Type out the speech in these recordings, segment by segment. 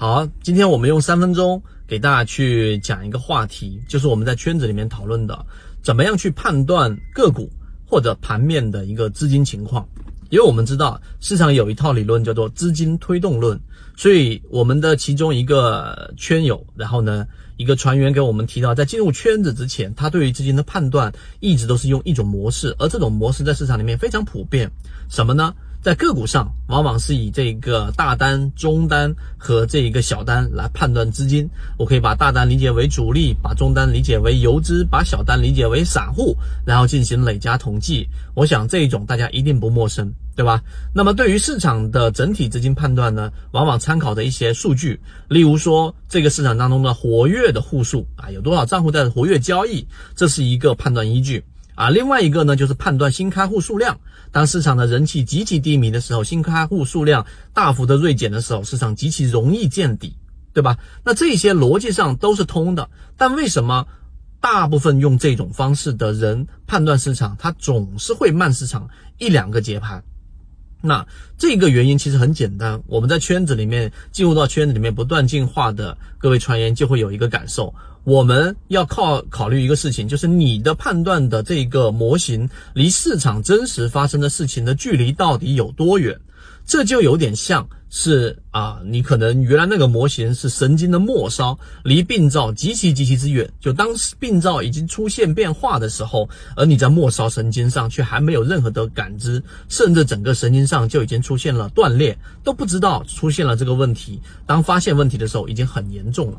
好，今天我们用三分钟给大家去讲一个话题，就是我们在圈子里面讨论的，怎么样去判断个股或者盘面的一个资金情况。因为我们知道市场有一套理论叫做资金推动论，所以我们的其中一个圈友，然后呢，一个船员给我们提到，在进入圈子之前，他对于资金的判断一直都是用一种模式，而这种模式在市场里面非常普遍，什么呢？在个股上，往往是以这个大单、中单和这一个小单来判断资金。我可以把大单理解为主力，把中单理解为游资，把小单理解为散户，然后进行累加统计。我想这一种大家一定不陌生，对吧？那么对于市场的整体资金判断呢，往往参考的一些数据，例如说这个市场当中的活跃的户数啊，有多少账户在活跃交易，这是一个判断依据。啊，另外一个呢，就是判断新开户数量。当市场的人气极其低迷的时候，新开户数量大幅的锐减的时候，市场极其容易见底，对吧？那这些逻辑上都是通的。但为什么大部分用这种方式的人判断市场，他总是会慢市场一两个节拍？那这个原因其实很简单，我们在圈子里面进入到圈子里面不断进化的各位传言就会有一个感受。我们要靠考虑一个事情，就是你的判断的这个模型离市场真实发生的事情的距离到底有多远？这就有点像是啊，你可能原来那个模型是神经的末梢，离病灶极其极其之远。就当病灶已经出现变化的时候，而你在末梢神经上却还没有任何的感知，甚至整个神经上就已经出现了断裂，都不知道出现了这个问题。当发现问题的时候，已经很严重了。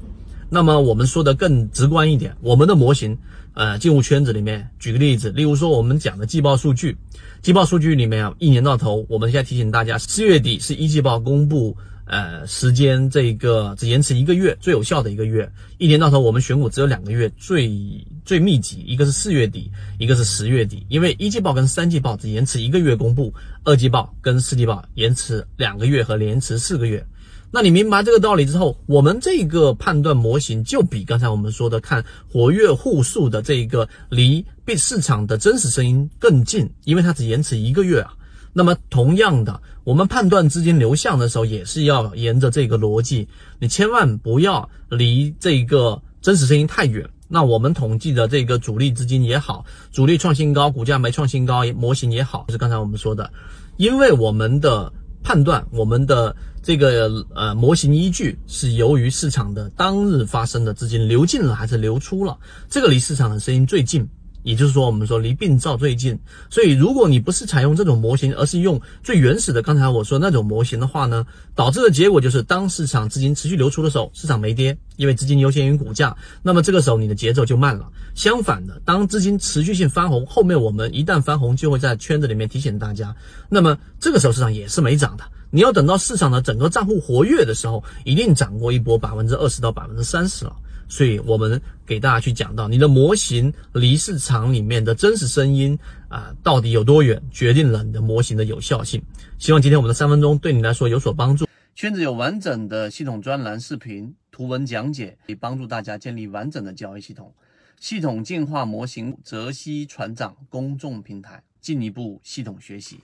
那么我们说的更直观一点，我们的模型，呃，进入圈子里面，举个例子，例如说我们讲的季报数据，季报数据里面啊，一年到头，我们现在提醒大家，四月底是一季报公布，呃，时间这个只延迟一个月，最有效的一个月，一年到头我们选股只有两个月最最密集，一个是四月底，一个是十月底，因为一季报跟三季报只延迟一个月公布，二季报跟四季报延迟两个月和延迟四个月。那你明白这个道理之后，我们这个判断模型就比刚才我们说的看活跃户数的这个离被市场的真实声音更近，因为它只延迟一个月啊。那么同样的，我们判断资金流向的时候，也是要沿着这个逻辑，你千万不要离这个真实声音太远。那我们统计的这个主力资金也好，主力创新高，股价没创新高，模型也好，就是刚才我们说的，因为我们的。判断我们的这个呃模型依据是由于市场的当日发生的资金流进了还是流出了，这个离市场的声音最近。也就是说，我们说离病灶最近，所以如果你不是采用这种模型，而是用最原始的刚才我说那种模型的话呢，导致的结果就是，当市场资金持续流出的时候，市场没跌，因为资金优先于股价，那么这个时候你的节奏就慢了。相反的，当资金持续性翻红，后面我们一旦翻红，就会在圈子里面提醒大家，那么这个时候市场也是没涨的。你要等到市场的整个账户活跃的时候，一定涨过一波百分之二十到百分之三十了。所以我们给大家去讲到，你的模型离市场里面的真实声音啊，到底有多远，决定了你的模型的有效性。希望今天我们的三分钟对你来说有所帮助。圈子有完整的系统专栏、视频、图文讲解，可以帮助大家建立完整的交易系统。系统进化模型，泽西船长公众平台，进一步系统学习。